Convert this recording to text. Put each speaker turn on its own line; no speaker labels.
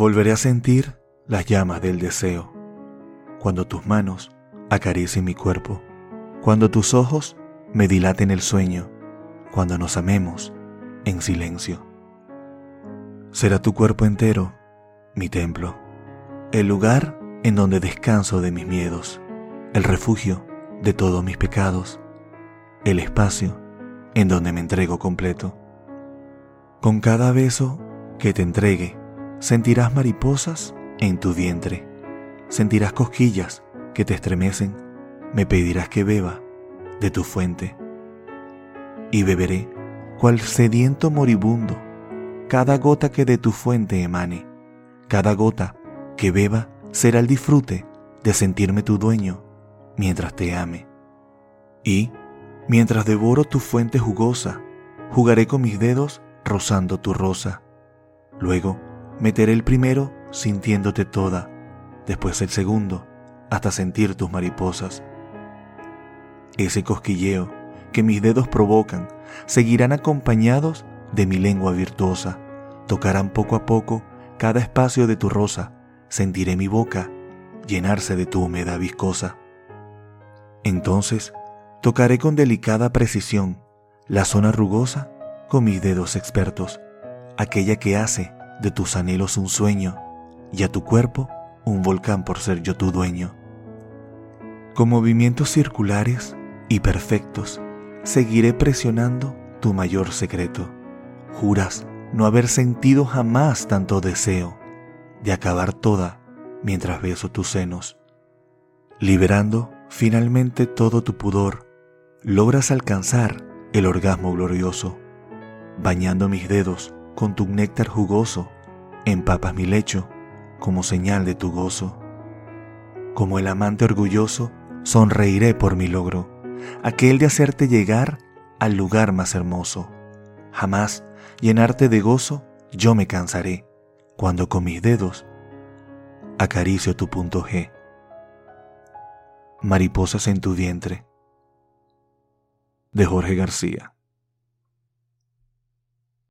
Volveré a sentir las llamas del deseo, cuando tus manos acaricien mi cuerpo, cuando tus ojos me dilaten el sueño, cuando nos amemos en silencio. Será tu cuerpo entero mi templo, el lugar en donde descanso de mis miedos, el refugio de todos mis pecados, el espacio en donde me entrego completo. Con cada beso que te entregue, sentirás mariposas en tu vientre, sentirás cosquillas que te estremecen, me pedirás que beba de tu fuente. Y beberé, cual sediento moribundo, cada gota que de tu fuente emane, cada gota que beba será el disfrute de sentirme tu dueño mientras te ame. Y, mientras devoro tu fuente jugosa, jugaré con mis dedos rozando tu rosa. Luego, meteré el primero sintiéndote toda, después el segundo, hasta sentir tus mariposas. Ese cosquilleo que mis dedos provocan seguirán acompañados de mi lengua virtuosa, tocarán poco a poco cada espacio de tu rosa, sentiré mi boca llenarse de tu humedad viscosa. Entonces, tocaré con delicada precisión la zona rugosa con mis dedos expertos, aquella que hace de tus anhelos un sueño y a tu cuerpo un volcán por ser yo tu dueño. Con movimientos circulares y perfectos, seguiré presionando tu mayor secreto. Juras no haber sentido jamás tanto deseo de acabar toda mientras beso tus senos. Liberando finalmente todo tu pudor, logras alcanzar el orgasmo glorioso, bañando mis dedos con tu néctar jugoso, empapas mi lecho como señal de tu gozo. Como el amante orgulloso, sonreiré por mi logro, aquel de hacerte llegar al lugar más hermoso. Jamás llenarte de gozo yo me cansaré cuando con mis dedos acaricio tu punto G. Mariposas en tu vientre. De Jorge García.